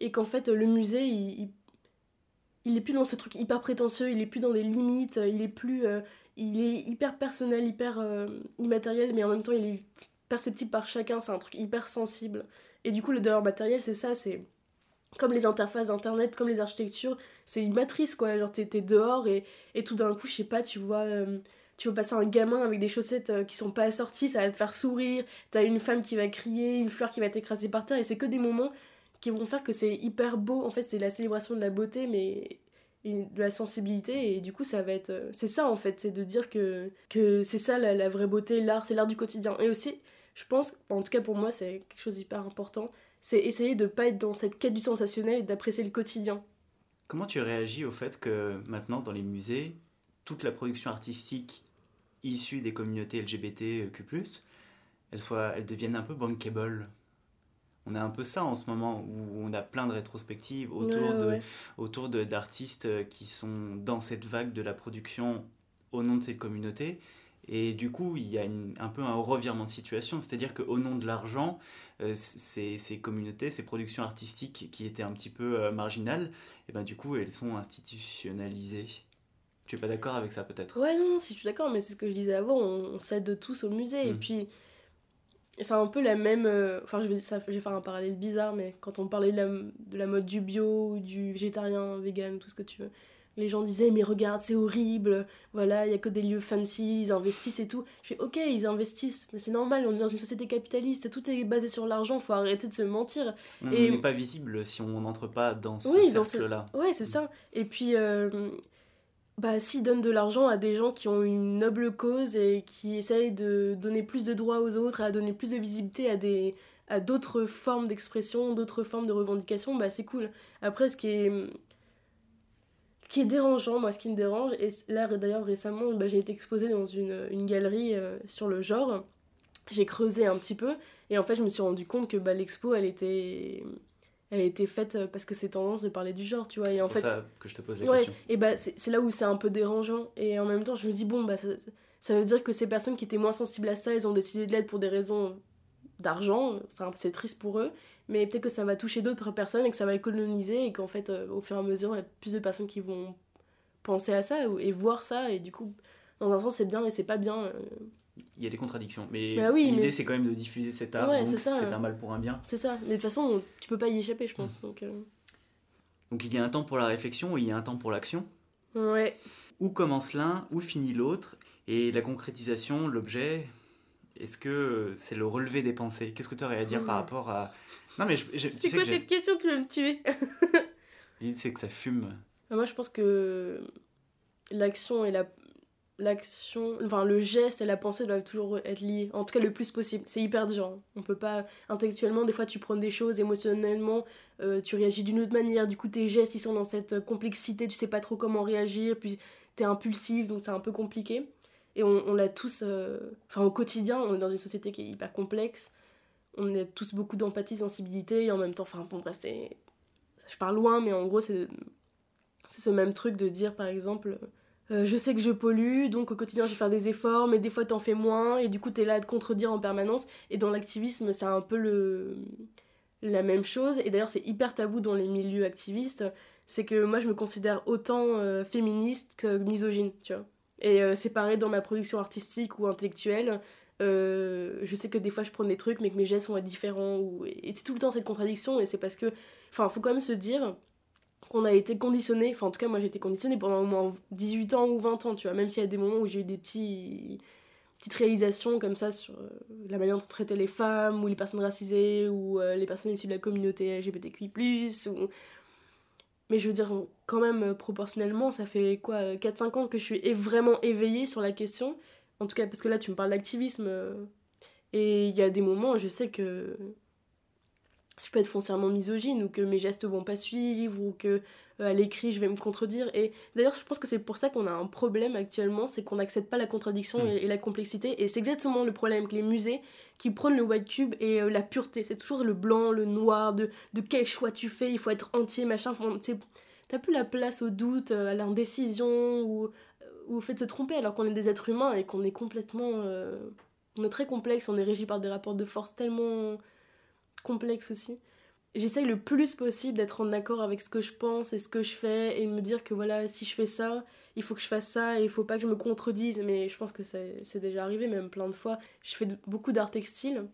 et, qu'en fait, le musée, il, il, est plus dans ce truc hyper prétentieux, il est plus dans des limites, il est plus... euh, il est hyper personnel, hyper euh, immatériel, mais en même temps, il est perceptible par chacun, c'est un truc hyper sensible. Et du coup, le dehors matériel, c'est ça, c'est comme les interfaces d'internet, comme les architectures, c'est une matrice quoi. Genre, t'es dehors et, et tout d'un coup, je sais pas, tu vois. Tu vois passer un gamin avec des chaussettes euh, qui sont pas assorties, ça va te faire sourire. T'as une femme qui va crier, une fleur qui va t'écraser par terre, et c'est que des moments qui vont faire que c'est hyper beau. En fait, c'est la célébration de la beauté, mais de la sensibilité, et du coup, ça va être. euh, C'est ça en fait, c'est de dire que, que c'est ça la, la vraie beauté, l'art, c'est l'art du quotidien. Et aussi, je pense, en tout cas pour moi, c'est quelque chose d'hyper important, c'est essayer de pas être dans cette quête du sensationnel et d'apprécier le quotidien. Comment tu réagis au fait que maintenant, dans les musées, toute la production artistique issue des communautés LGBTQ+, elle, soit, elle devienne un peu bankable On a un peu ça en ce moment, où on a plein de rétrospectives autour Ouais, de ouais. autour d'artistes euh, qui sont dans cette vague de la production au nom de ces communautés. Et du coup, il y a une- un peu un revirement de situation, c'est-à-dire qu'au nom de l'argent, euh, ces, ces communautés, ces productions artistiques qui étaient un petit peu euh, marginales, et ben du coup, elles sont institutionnalisées. Tu es pas d'accord avec ça peut-être Ouais, non, si je suis d'accord, mais c'est ce que je disais avant, on, on s'aide tous au musée. Et Mm. puis, c'est un peu la même. euh, Enfin, je vais, ça, je vais faire un parallèle bizarre, mais quand on parlait de la, de la mode du bio, du végétarien, vegan, tout ce que tu veux, les gens disaient, mais regarde, c'est horrible, voilà, il y a que des lieux fancy, ils investissent et tout. Je fais, ok, ils investissent, mais c'est normal, on est dans une société capitaliste, tout est basé sur l'argent, faut arrêter de se mentir. On Et- n'est pas visible si on n'entre pas dans ce Oui, dans ce- cercle-là. Ouais, c'est ça. Et puis, euh, bah, s'ils donnent de l'argent à des gens qui ont une noble cause et qui essayent de donner plus de droits aux autres, à donner plus de visibilité à des à d'autres formes d'expression, d'autres formes de revendication, bah c'est cool. Après, ce qui est qui est dérangeant, moi, ce qui me dérange, et là d'ailleurs récemment, bah, j'ai été exposée dans une, une galerie euh, sur le genre. J'ai creusé un petit peu, et en fait, je me suis rendu compte que bah, l'expo, elle était elle a été faite euh, parce que c'est tendance de parler du genre, tu vois. Et en pour fait, ça que je te pose la ouais, question. et bah c'est là où c'est un peu dérangeant. Et en même temps, je me dis, bon, bah ça, ça veut dire que ces personnes qui étaient moins sensibles à ça, elles ont décidé de l'être pour des raisons d'argent. C'est triste pour eux. Mais peut-être que ça va toucher d'autres personnes et que ça va coloniser et qu'en fait, euh, au fur et à mesure, il y a plus de personnes qui vont penser à ça et voir ça. Et du coup, dans un sens, c'est bien et c'est pas bien. Il y a des contradictions, mais Bah oui, l'idée mais c'est quand même de diffuser cet art, Ouais, donc c'est un mal pour un bien. C'est ça. Mais de toute façon, tu peux pas y échapper, je pense. Donc, euh, Donc il y a un temps pour la réflexion et il y a un temps pour l'action. ouais. Où commence l'un, où finit l'autre, et la concrétisation, l'objet, est-ce que c'est le relevé des pensées? Qu'est-ce que tu aurais à dire par rapport à... Non mais je, je- C'est quoi que cette question Tu veux me tuer? [LAUGHS] L'idée c'est que ça fume. Moi, je pense que l'action et la l'action enfin le geste et la pensée doivent toujours être liés en tout cas le plus possible. C'est hyper dur hein. on peut pas intellectuellement des fois tu prends des choses émotionnellement euh, tu réagis d'une autre manière. Du coup tes gestes ils sont dans cette complexité tu sais pas trop comment réagir puis t'es impulsif donc c'est un peu compliqué. Et on, on l'a tous euh, enfin au quotidien on est dans une société qui est hyper complexe. On a tous beaucoup d'empathie sensibilité et en même temps enfin bon bref c'est je parle loin mais en gros c'est c'est ce même truc de dire par exemple euh, je sais que je pollue donc au quotidien je vais faire des efforts mais des fois t'en fais moins et du coup t'es là à te contredire en permanence. Et dans l'activisme c'est un peu le la même chose. Et d'ailleurs c'est hyper tabou dans les milieux activistes c'est que moi je me considère autant euh, féministe que misogyne tu vois. Et euh, c'est pareil dans ma production artistique ou intellectuelle. Je sais que des fois je prends des trucs mais que mes gestes vont être différents et c'est tout le temps cette contradiction et c'est parce que enfin faut quand même se dire qu'on a été conditionné, enfin en tout cas moi j'ai été conditionnée pendant au moins 18 ans ou 20 ans, tu vois, même s'il y a des moments où j'ai eu des petits, petites réalisations comme ça sur euh, la manière dont on traitait les femmes ou les personnes racisées ou euh, les personnes issues de la communauté LGBTQI+, mais je veux dire quand même euh, proportionnellement ça fait quoi, euh, 4-5 ans que je suis vraiment éveillée sur la question, en tout cas parce que là tu me parles d'activisme, et il y a des moments je sais que je peux être foncièrement misogyne ou que mes gestes vont pas suivre ou que euh, à l'écrit je vais me contredire et d'ailleurs je pense que c'est pour ça qu'on a un problème actuellement c'est qu'on n'accepte pas la contradiction Mm. et, et la complexité et c'est exactement le problème avec les musées qui prônent le white cube et euh, la pureté c'est toujours le blanc le noir de, de quel choix tu fais il faut être entier machin t'as plus la place au doute euh, à l'indécision ou ou au fait de se tromper alors qu'on est des êtres humains et qu'on est complètement. euh, on est très complexe, on est régi par des rapports de force tellement complexes aussi. J'essaye le plus possible d'être en accord avec ce que je pense et ce que je fais et me dire que voilà, si je fais ça, il faut que je fasse ça et il faut pas que je me contredise. Mais je pense que c'est déjà arrivé même plein de fois. Je fais beaucoup d'art textile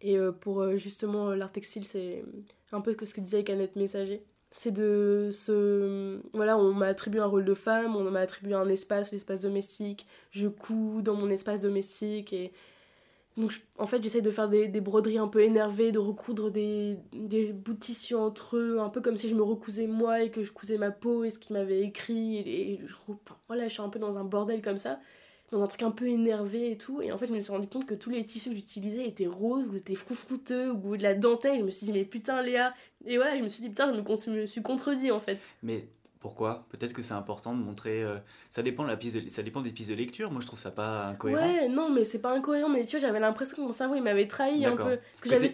et euh, pour euh, justement l'art textile, c'est un peu ce que disait Canette Messager. C'est de se. Voilà, on m'a attribué un rôle de femme, on m'a attribué un espace, l'espace domestique. Je couds dans mon espace domestique et. Donc, en fait, j'essaye de faire des, des broderies un peu énervées, de recoudre des, des bouts de tissu entre eux, un peu comme si je me recousais moi et que je cousais ma peau et ce qu'il m'avait écrit. Et, voilà, je suis un peu dans un bordel comme ça, dans un truc un peu énervé et tout. Et en fait, je me suis rendu compte que tous les tissus que j'utilisais étaient roses, ou étaient froufrouteux, ou de la dentelle. Je me suis dit, mais putain, Léa. Et voilà, je me suis dit, putain, je me, me suis contredit en fait. Mais pourquoi? Peut-être que c'est important de montrer. euh, ça, dépend de la pièce de- ça dépend des pistes de lecture. Moi, je trouve ça pas incohérent. Ouais, non, mais c'est pas incohérent, mais tu vois, j'avais l'impression que mon cerveau il m'avait trahi un peu. Parce que j'avais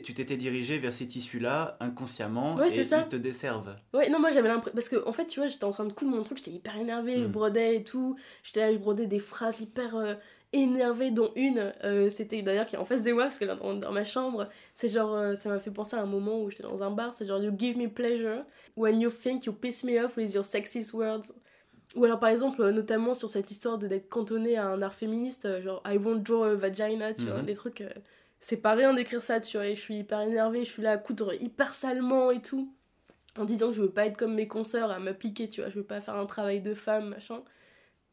tu t'étais dirigé vers ces tissus-là inconsciemment Ouais, et c'est ça. ils te desservent. Ouais, non, moi j'avais l'impression. Parce que, en fait, tu vois, j'étais en train de coudre mon truc, j'étais hyper énervée, je Mm. brodais et tout. J'étais je brodais des phrases hyper euh, énervées, dont une, euh, c'était d'ailleurs qui est en face de moi, parce est dans, dans ma chambre. C'est genre, euh, ça m'a fait penser à un moment où j'étais dans un bar, c'est genre, You give me pleasure when you think you piss me off with your sexist words. Ou alors, par exemple, euh, notamment sur cette histoire d'être cantonné à un art féministe, genre, I won't draw a vagina, tu vois, Mhm. des trucs. euh, c'est pas rien d'écrire ça, tu vois, et je suis hyper énervée, je suis là à coudre hyper salement et tout en disant que je veux pas être comme mes consoeurs, à m'appliquer, tu vois, je veux pas faire un travail de femme, machin.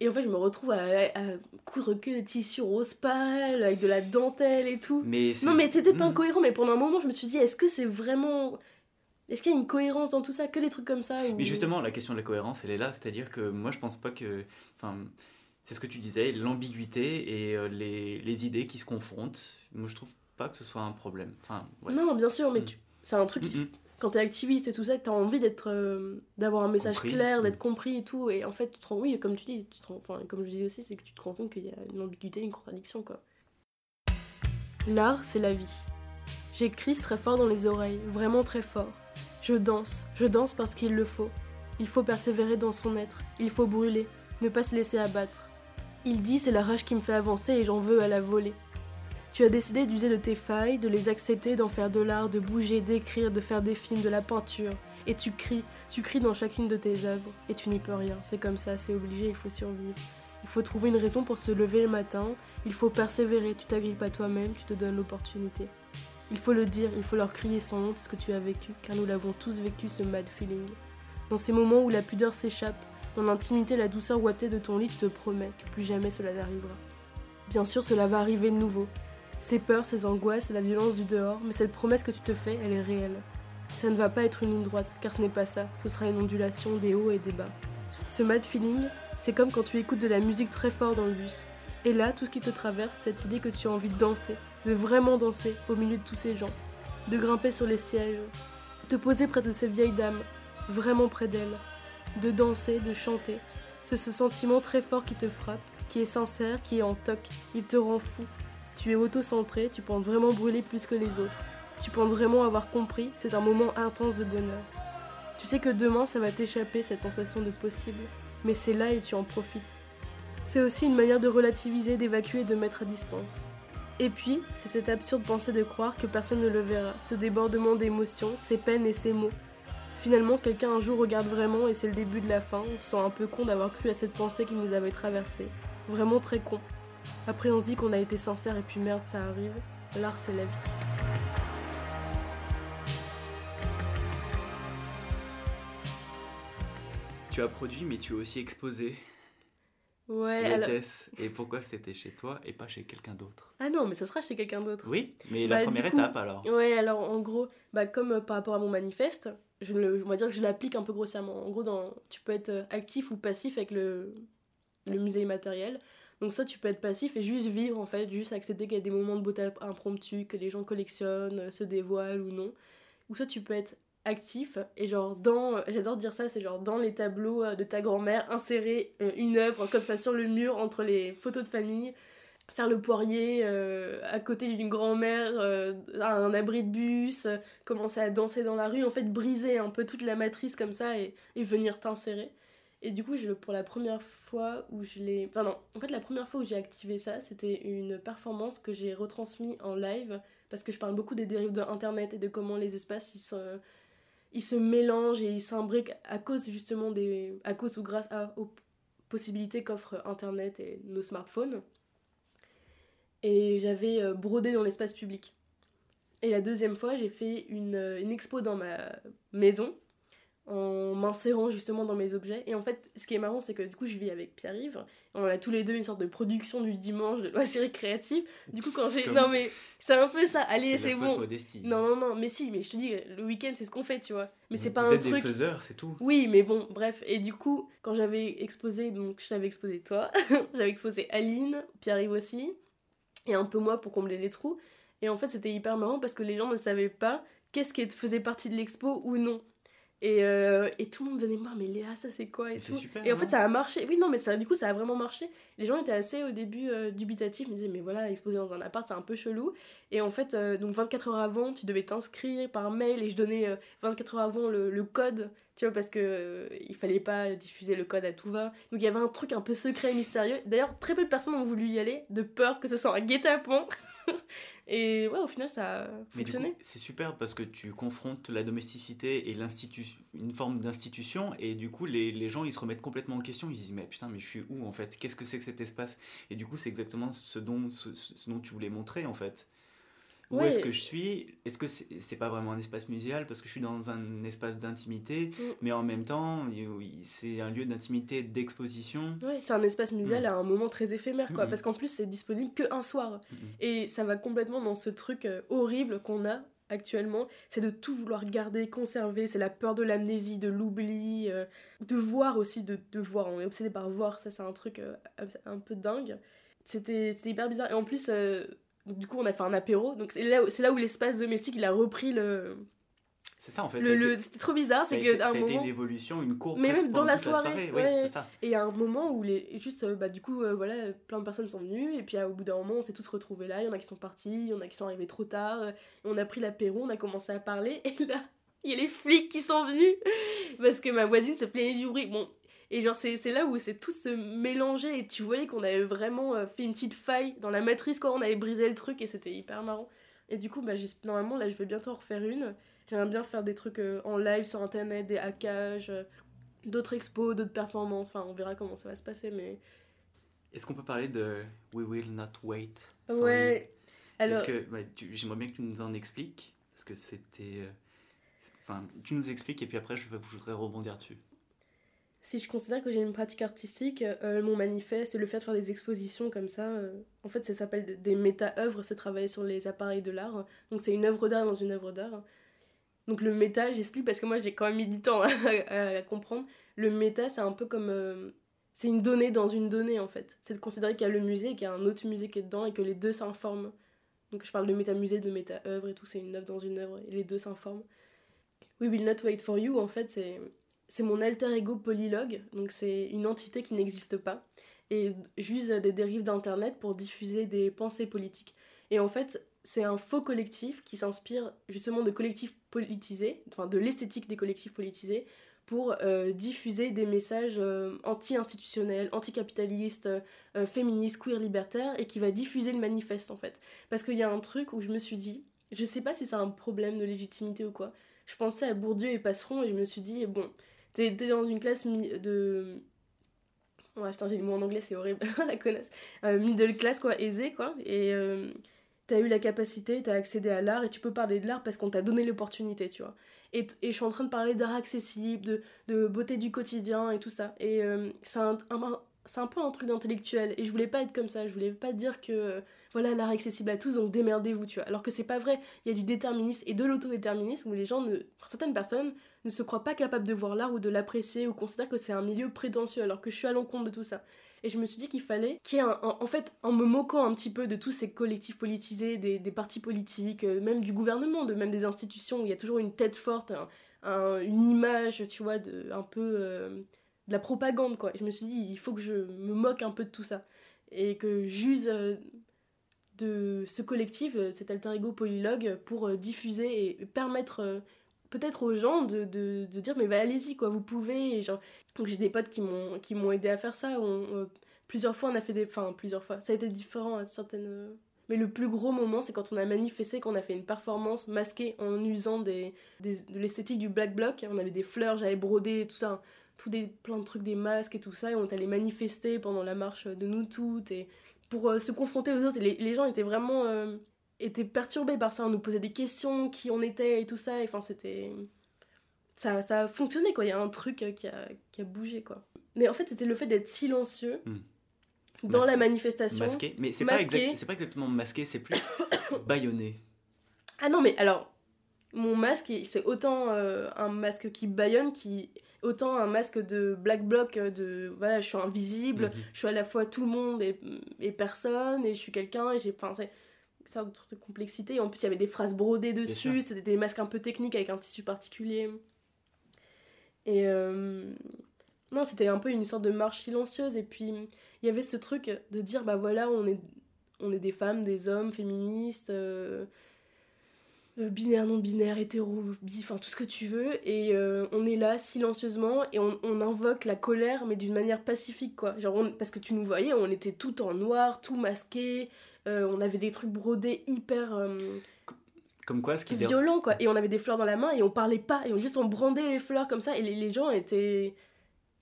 Et en fait, je me retrouve à, à coudre que des tissus rose pâle, avec de la dentelle et tout. Mais Non, mais c'était pas Mm. incohérent, mais pendant un moment, je me suis dit, est-ce que c'est vraiment. Est-ce qu'il y a une cohérence dans tout ça Que des trucs comme ça ou- Mais justement, la question de la cohérence, elle est là. C'est-à-dire que moi, je pense pas que. Enfin, c'est ce que tu disais, l'ambiguïté et euh, les, les idées qui se confrontent. Moi, je trouve pas que ce soit un problème. Enfin, ouais. Non, bien sûr, mais Mm. tu... c'est un truc qui se- Mm, mm. Quand t'es activiste et tout ça, t'as envie d'être. euh, d'avoir un message Compris. clair, d'être Mm. compris et tout. Et en fait, tu te rends. Oui, comme tu dis, tu te rends- enfin, comme je dis aussi, c'est que tu te rends compte qu'il y a une ambiguïté, une contradiction, quoi. L'art, c'est la vie. J'écris très fort dans les oreilles, vraiment très fort. Je danse, je danse parce qu'il le faut. Il faut persévérer dans son être, il faut brûler, ne pas se laisser abattre. Il dit c'est la rage qui me fait avancer et j'en veux à la volée. Tu as décidé d'user de tes failles, de les accepter, d'en faire de l'art, de bouger, d'écrire, de faire des films, de la peinture. Et tu cries, tu cries dans chacune de tes œuvres, et tu n'y peux rien. C'est comme ça, c'est obligé, il faut survivre. Il faut trouver une raison pour se lever le matin, il faut persévérer, tu t'agrippes à toi-même, tu te donnes l'opportunité. Il faut le dire, il faut leur crier sans honte ce que tu as vécu, car nous l'avons tous vécu ce mad feeling. Dans ces moments où la pudeur s'échappe, dans l'intimité, la douceur ouatée de ton lit, tu te promets que plus jamais cela n'arrivera. Bien sûr, cela va arriver de nouveau. Ces peurs, ces angoisses, la violence du dehors, mais cette promesse que tu te fais, elle est réelle. Ça ne va pas être une ligne droite, car ce n'est pas ça, ce sera une ondulation des hauts et des bas. Ce mad feeling, c'est comme quand tu écoutes de la musique très fort dans le bus. Et là, tout ce qui te traverse, c'est cette idée que tu as envie de danser, de vraiment danser au milieu de tous ces gens, de grimper sur les sièges, te poser près de ces vieilles dames, vraiment près d'elles, de danser, de chanter. C'est ce sentiment très fort qui te frappe, qui est sincère, qui est en toc, il te rend fou. Tu es auto-centré, tu penses vraiment brûler plus que les autres. Tu penses vraiment avoir compris, c'est un moment intense de bonheur. Tu sais que demain ça va t'échapper cette sensation de possible, mais c'est là et tu en profites. C'est aussi une manière de relativiser, d'évacuer de mettre à distance. Et puis, c'est cette absurde pensée de croire que personne ne le verra, ce débordement d'émotions, ces peines et ces mots. Finalement, quelqu'un un jour regarde vraiment et c'est le début de la fin, on se sent un peu con d'avoir cru à cette pensée qui nous avait traversé. Vraiment très con. Après, on se dit qu'on a été sincère et puis merde, ça arrive. L'art, c'est la vie. Tu as produit, mais tu as aussi exposé Ouais, alors... Et pourquoi c'était chez toi et pas chez quelqu'un d'autre? Ah non, mais ça sera chez quelqu'un d'autre. Oui, mais Bah, la première coup- étape alors. Ouais, alors en gros, bah, comme euh, par rapport à mon manifeste, je le, on va dire que je l'applique un peu grossièrement. En gros, dans, tu peux être euh, actif ou passif avec le, le musée immatériel. Donc soit tu peux être passif et juste vivre en fait, juste accepter qu'il y a des moments de beauté impromptus, que les gens collectionnent, euh, se dévoilent ou non. Ou soit tu peux être actif et genre dans, j'adore dire ça, c'est genre dans les tableaux euh, de ta grand-mère, insérer euh, une œuvre comme ça sur le mur entre les photos de famille faire le poirier euh, à côté d'une grand-mère euh, à un abri de bus, euh, commencer à danser dans la rue, en fait briser un peu toute la matrice comme ça et venir t'insérer. Et du coup, pour la première fois où je l'ai. Enfin, non, en fait, la première fois où j'ai activé ça, c'était une performance que j'ai retransmise en live parce que je parle beaucoup des dérives de Internet et de comment les espaces ils se, ils se mélangent et ils s'imbriquent à cause justement des. à cause ou grâce à, aux possibilités qu'offre Internet et nos smartphones. Et j'avais euh, brodé dans l'espace public. Et la deuxième fois, j'ai fait une, euh, une expo dans ma maison en m'insérant justement dans mes objets. Et en fait, ce qui est marrant, c'est que du coup, je vis avec Pierre-Yves. On a tous les deux une sorte de production du dimanche, de loisirs créatifs. Du coup, quand j'ai. Comme- Non, mais c'est un peu ça. Allez, C'est bon. modestie. Non, non, non, mais si, mais je te dis, le week-end, c'est ce qu'on fait, tu vois. Mais c'est Vous pas un êtes des truc. faiseurs, c'est tout. Oui, mais bon, bref. Et du coup, quand j'avais exposé, donc je t'avais exposé toi, [LAUGHS] j'avais exposé Aline, Pierre-Yves aussi, et un peu moi pour combler les trous. Et en fait, c'était hyper marrant parce que les gens ne savaient pas qu'est-ce qui faisait partie de l'expo ou non. Et, euh, et tout le monde venait me voir, mais Léa, ça c'est quoi et, tout. super, Et en fait, non ça a marché. Oui, non, mais ça, du coup, ça a vraiment marché. Les gens étaient assez au début euh, dubitatifs. Ils me disaient, mais voilà, exposer dans un appart, c'est un peu chelou. Et en fait, euh, donc 24 heures avant, tu devais t'inscrire par mail et je donnais euh, 24 heures avant le, le code, tu vois, parce que euh, il fallait pas diffuser le code à tout va. Donc il y avait un truc un peu secret et mystérieux. D'ailleurs, très peu de personnes ont voulu y aller de peur que ce soit un guet-apens. [LAUGHS] et ouais, au final, ça a fonctionné. c'est super parce que tu confrontes la domesticité et une forme d'institution, et du coup, les, les gens ils se remettent complètement en question. Ils se disent, mais putain, mais je suis où en fait? Qu'est-ce que c'est que cet espace? Et du coup, c'est exactement ce dont, ce, ce dont tu voulais montrer en fait. Où Ouais. est-ce que je suis? Est-ce que c'est c'est pas vraiment un espace muséal? Parce que je suis dans un espace d'intimité, Mm. mais en même temps, c'est un lieu d'intimité, d'exposition. Ouais, c'est un espace muséal Mm. à un moment très éphémère, quoi. Parce qu'en plus, c'est disponible qu'un soir. Et ça va complètement dans ce truc euh, horrible qu'on a actuellement, c'est de tout vouloir garder, conserver, c'est la peur de l'amnésie, de l'oubli, euh, de voir aussi, de, de voir, on est obsédé par voir, ça c'est un truc euh, un peu dingue. C'était c'était hyper bizarre. Et en plus, euh, donc, du coup on a fait un apéro, donc c'est là, là où l'espace domestique il a repris le... C'est ça en fait. C'était trop bizarre, c'est un ça a été moment... une évolution, une courbe. Mais même dans la soirée, oui, ouais. c'est ça. Et il y a un moment où les, juste, euh, bah, du coup, euh, voilà, plein de personnes sont venues, et puis euh, au bout d'un moment, on s'est tous retrouvés là. Il y en a qui sont partis, il y en a qui sont arrivés trop tard. et on a pris l'apéro, on a commencé à parler, [LAUGHS] et là, il y a les flics qui sont venus parce que ma voisine se plaignait du bruit. Bon, et genre, c'est là où c'est tout se mélanger, et tu voyais qu'on avait vraiment euh, fait une petite faille dans la matrice, quoi. On avait brisé le truc, et c'était hyper marrant. Et du coup, bah, normalement, là, je vais bientôt en refaire une. J'aimerais bien faire des trucs euh, en live sur internet, des hackages, euh, d'autres expos, d'autres performances. Enfin, on verra comment ça va se passer, mais. Est-ce qu'on peut parler de We Will Not Wait for Ouais. You Alors, Est-ce que tu- j'aimerais bien que tu nous en expliques parce que c'était enfin tu nous expliques et puis après je, vais- je voudrais rebondir dessus. Si je considère que j'ai une pratique artistique, euh, mon manifeste et le fait de faire des expositions comme ça, euh, en fait, ça s'appelle des méta-œuvres, c'est travailler sur les appareils de l'art. Donc, c'est une œuvre d'art dans une œuvre d'art. Donc, le méta, j'explique parce que moi, j'ai quand même mis du temps [LAUGHS] à comprendre. Le méta, c'est un peu comme. euh, c'est une donnée dans une donnée, en fait. C'est de considérer qu'il y a le musée et qu'il y a un autre musée qui est dedans et que les deux s'informent. Donc, je parle de méta-musée, de méta-œuvre et tout, c'est une œuvre dans une œuvre et les deux s'informent. We Will Not Wait For You, en fait, c'est c'est mon alter ego polylogue, donc c'est une entité qui n'existe pas, et j'use des dérives d'internet pour diffuser des pensées politiques. Et en fait, c'est un faux collectif qui s'inspire justement de collectifs politisés, enfin de l'esthétique des collectifs politisés, pour euh, diffuser des messages euh, anti-institutionnels, anticapitalistes, euh, féministes, queer, libertaires, et qui va diffuser le manifeste en fait. Parce qu'il y a un truc où je me suis dit, je sais pas si c'est un problème de légitimité ou quoi, je pensais à Bourdieu et Passeron et je me suis dit, bon, t'es dans une classe de. Ouais, putain, j'ai le mot en anglais, c'est horrible, [LAUGHS] la connasse. Euh, middle class, quoi, aisée, quoi. Et euh, t'as eu la capacité, t'as accédé à l'art et tu peux parler de l'art parce qu'on t'a donné l'opportunité, tu vois. Et, et je suis en train de parler d'art accessible, de, de beauté du quotidien et tout ça. Et euh, c'est un- c'est un peu un truc d'intellectuel. Et je voulais pas être comme ça, je voulais pas dire que. euh, voilà, l'art accessible à tous, donc démerdez-vous, tu vois. Alors que c'est pas vrai. Il y a du déterminisme et de l'autodéterminisme où les gens, ne, certaines personnes, ne se croient pas capables de voir l'art ou de l'apprécier ou considèrent que c'est un milieu prétentieux alors que je suis à l'encontre de tout ça. Et je me suis dit qu'il fallait qu'il y ait un, en fait, en me moquant un petit peu de tous ces collectifs politisés, des, partis politiques, euh, même du gouvernement, de même des institutions où il y a toujours une tête forte, un- un- une image, tu vois, de, un peu euh, de la propagande, quoi. Je me suis dit, il faut que je me moque un peu de tout ça. Et que j'use euh, de ce collectif, euh, cet alter ego polylogue, pour euh, diffuser et permettre peut-être aux gens de, de, dire mais allez-y quoi vous pouvez. Genre donc j'ai des potes qui m'ont qui m'ont aidé à faire ça. On, plusieurs fois on a fait des enfin plusieurs fois. Ça a été différent à certaines mais le plus gros moment c'est quand on a manifesté qu'on a fait une performance masquée en usant des, des de l'esthétique du black bloc. On avait des fleurs j'avais brodé tout ça tout des plein de trucs des masques et tout ça et on est allé manifester pendant la marche de nous toutes et pour euh, se confronter aux autres et les, les gens étaient vraiment euh, étaient perturbés par ça on nous posait des questions qui on était et tout ça et enfin c'était ça, ça a fonctionné quoi il y a un truc euh, qui a, qui a bougé quoi mais en fait c'était le fait d'être silencieux Hmm. dans Masqué. la manifestation Masqué. Mais c'est pas, Masqué. exact- c'est pas exactement masqué, c'est plus [COUGHS] bâillonné. Ah non, mais alors, mon masque, c'est autant euh, un masque qui baillonne, qui autant un masque de black bloc, euh, de voilà, je suis invisible, Mhm. je suis à la fois tout le monde et, et personne, et je suis quelqu'un, et j'ai. Enfin, c'est c'est une sorte de complexité. En plus, il y avait des phrases brodées dessus, c'était des masques un peu techniques avec un tissu particulier. Et. euh, non, c'était un peu une sorte de marche silencieuse, et puis il y avait ce truc de dire bah voilà, on est, on est des femmes, des hommes, féministes. euh, euh, binaire, non binaire, hétéro, bi, enfin tout ce que tu veux, et euh, on est là silencieusement et on, on invoque la colère, mais d'une manière pacifique quoi. Genre, on- parce que tu nous voyais, on était tout en noir, tout masqué, euh, on avait des trucs brodés hyper Comme quoi, ce qui violents quoi, et on avait des fleurs dans la main et on parlait pas, et on juste on brandait les fleurs comme ça, et les, les gens étaient.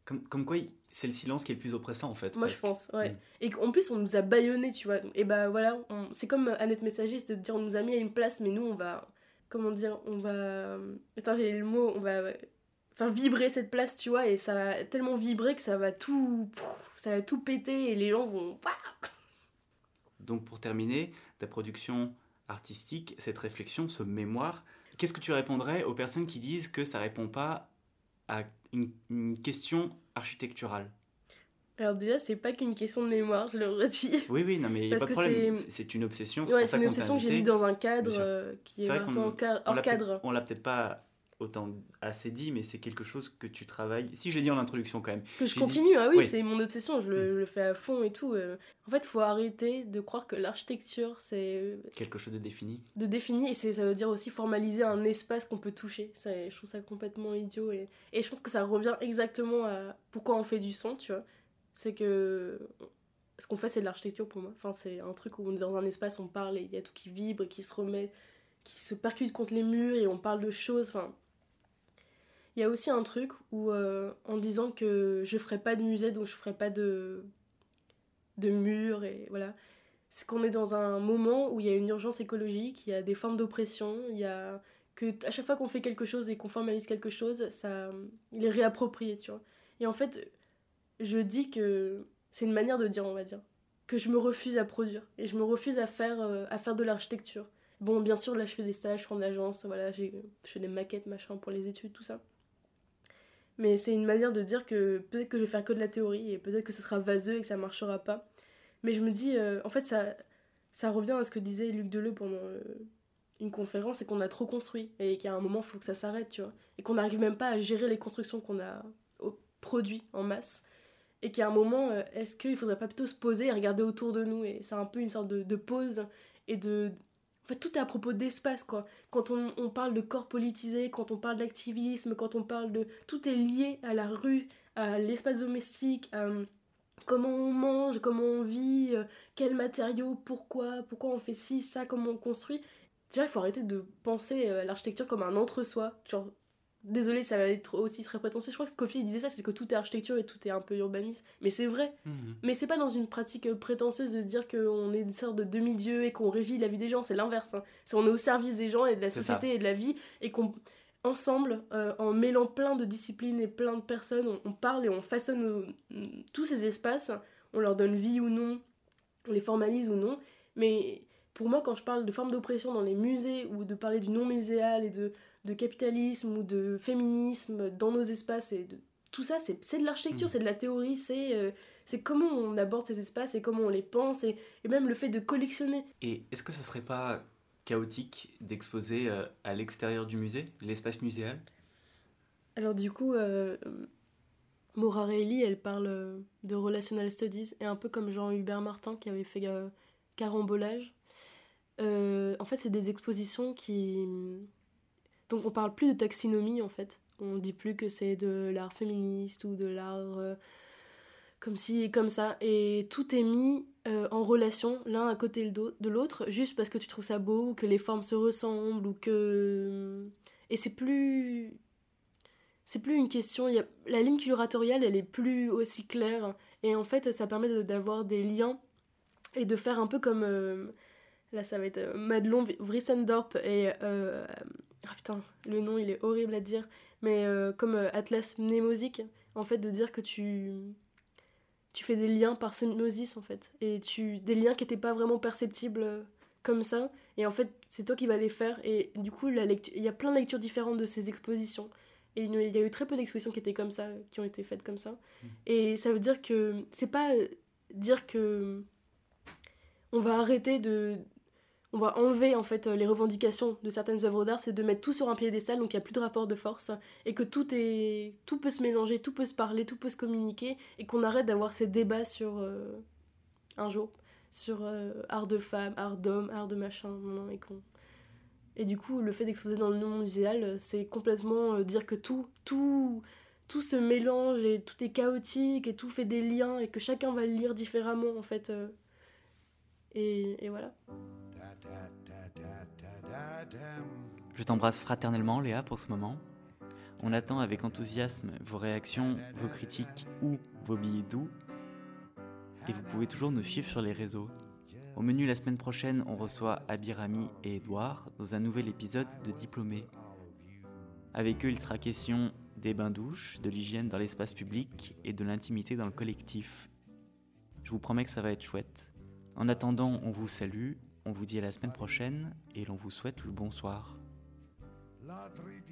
Comme, comme quoi, il- c'est le silence qui est le plus oppressant en fait. Moi je pense, ouais. Mm. Et qu'en plus on nous a baillonnés, tu vois. Et bah voilà, on- c'est comme Annette Messager, c'est de dire on nous a mis à une place, mais nous on va. Comment dire On va. Attends, j'ai le mot, on va. Faire vibrer cette place, tu vois, et ça va tellement vibrer que ça va tout. Ça va tout péter et les gens vont. Donc pour terminer, ta production artistique, cette réflexion, ce mémoire, qu'est-ce que tu répondrais aux personnes qui disent que ça répond pas à une, une question architecturale Alors déjà, c'est pas qu'une question de mémoire, je le redis. Oui, oui, non, mais il n'y a pas de problème. c'est- une obsession. C'est Ouais, une obsession que j'ai mis dans un cadre euh, qui est qu'on- maintenant On hors cadre. On l'a peut-être pas autant assez dit, mais c'est quelque chose que tu travailles. Si je l'ai dit en introduction quand même. Que je continue, ah oui, oui. c'est mon obsession, je le, je le fais à fond et tout. euh. En fait, faut arrêter de croire que l'architecture, c'est Quelque chose de défini. de définir, et ça veut dire aussi formaliser un espace qu'on peut toucher. Ça, je trouve ça complètement idiot, et, et je pense que ça revient exactement à pourquoi on fait du son, tu vois. C'est que ce qu'on fait, c'est de l'architecture pour moi. Enfin, c'est un truc où on est dans un espace, on parle, et il y a tout qui vibre, et qui se remet, qui se percute contre les murs, et on parle de choses, enfin... Il y a aussi un truc où, euh, en disant que je ferai pas de musée, donc je ferai pas de, de mur, et voilà, c'est qu'on est dans un moment où il y a une urgence écologique, il y a des formes d'oppression, il y a que à chaque fois qu'on fait quelque chose et qu'on formalise quelque chose, ça, il est réapproprié, tu vois. Et en fait, je dis que c'est une manière de dire, on va dire, que je me refuse à produire et je me refuse à faire, euh, à faire de l'architecture. Bon, bien sûr, là, je fais des stages, je suis en agence, voilà, je fais des maquettes, machin, pour les études, tout ça. Mais c'est une manière de dire que peut-être que je vais faire que de la théorie et peut-être que ce sera vaseux et que ça marchera pas. Mais je me dis, euh, en fait, ça, ça revient à ce que disait Luc Deleu pendant euh, une conférence, c'est qu'on a trop construit et qu'à un moment, il faut que ça s'arrête, tu vois. Et qu'on n'arrive même pas à gérer les constructions qu'on a au- produit en masse. Et qu'à un moment, euh, est-ce qu'il faudrait pas plutôt se poser et regarder autour de nous? Et c'est un peu une sorte de, de pause et de. En fait, tout est à propos d'espace, quoi. Quand on, parle de corps politisé, quand on parle d'activisme, quand on parle de. Tout est lié à la rue, à l'espace domestique, à euh, comment on mange, comment on vit, euh, quels matériaux, pourquoi, pourquoi on fait ci, ça, comment on construit. Déjà, il faut arrêter de penser euh, l'architecture comme un entre-soi. Désolé, ça va être aussi très prétentieux. Je crois que Kofi disait ça, c'est que tout est architecture et tout est un peu urbanisme. Mais c'est vrai. Mhm. Mais c'est pas dans une pratique euh, prétentieuse de dire qu'on est une sorte de demi-dieu et qu'on régit la vie des gens, c'est l'inverse. hein. C'est on est au service des gens et de la ça. société et de la vie et qu'on ensemble, euh, en mêlant plein de disciplines et plein de personnes, on, on parle et on façonne nos- tous ces espaces, on leur donne vie ou non, on les formalise ou non. Mais pour moi, quand je parle de formes d'oppression dans les musées ou de parler du non-muséal et de, de capitalisme ou de féminisme dans nos espaces et de tout ça, c'est de l'architecture, Mhm. c'est de la théorie, c'est euh, c'est comment on aborde ces espaces et comment on les pense et, et même le fait de collectionner. Et est-ce que ça serait pas chaotique d'exposer euh, à l'extérieur du musée, l'espace muséal? Alors du coup, euh, Maura Reilly, elle parle euh, de relational studies et un peu comme Jean-Hubert Martin qui avait fait Carambolage. Euh, en fait, c'est des expositions qui Donc on parle plus de taxinomie en fait. On dit plus que c'est de l'art féministe ou de l'art euh, comme ci et comme ça. Et tout est mis euh, en relation l'un à côté de l'autre juste parce que tu trouves ça beau ou que les formes se ressemblent ou que... Et c'est plus... C'est plus une question, la ligne curatoriale elle est plus aussi claire et en fait ça permet d'avoir des liens et de faire un peu comme... euh, Là, ça va être euh, Madelon Vrissendorp et. Euh, ah putain, le nom il est horrible à dire. Mais comme Atlas Mnémosique, en fait, de dire que tu. Tu fais des liens par sémiosis, en fait. Et tu. Des liens qui n'étaient pas vraiment perceptibles comme ça. Et en fait, c'est toi qui vas les faire. Et du coup, la lecture... il y a plein de lectures différentes de ces expositions. Et il y a eu très peu d'expositions qui étaient comme ça, qui ont été faites comme ça. Et ça veut dire que. C'est pas dire que. On va arrêter de, on va enlever en fait euh, les revendications de certaines œuvres d'art, c'est de mettre tout sur un piédestal, donc il n'y a plus de rapport de force, et que tout peut se mélanger, tout peut se parler, tout peut se communiquer, et qu'on arrête d'avoir ces débats sur euh, un jour, sur euh, art de femme, art d'homme, art de machin, non, et qu'on et du coup, le fait d'exposer dans le monde muséal, c'est complètement dire que tout, tout, tout se mélange et tout est chaotique et tout fait des liens et que chacun va le lire différemment en fait. Et, et voilà. Je t'embrasse fraternellement, Léa, pour ce moment. On attend avec enthousiasme vos réactions, vos critiques ou vos billets doux. Et vous pouvez toujours nous suivre sur les réseaux. Au menu la semaine prochaine, on reçoit Abirami et Edouard dans un nouvel épisode de Diplômés. Avec eux, il sera question des bains-douches, de l'hygiène dans l'espace public et de l'intimité dans le collectif. Je vous promets que ça va être chouette. En attendant, on vous salue, on vous dit à la semaine prochaine et l'on vous souhaite le bonsoir. ladri.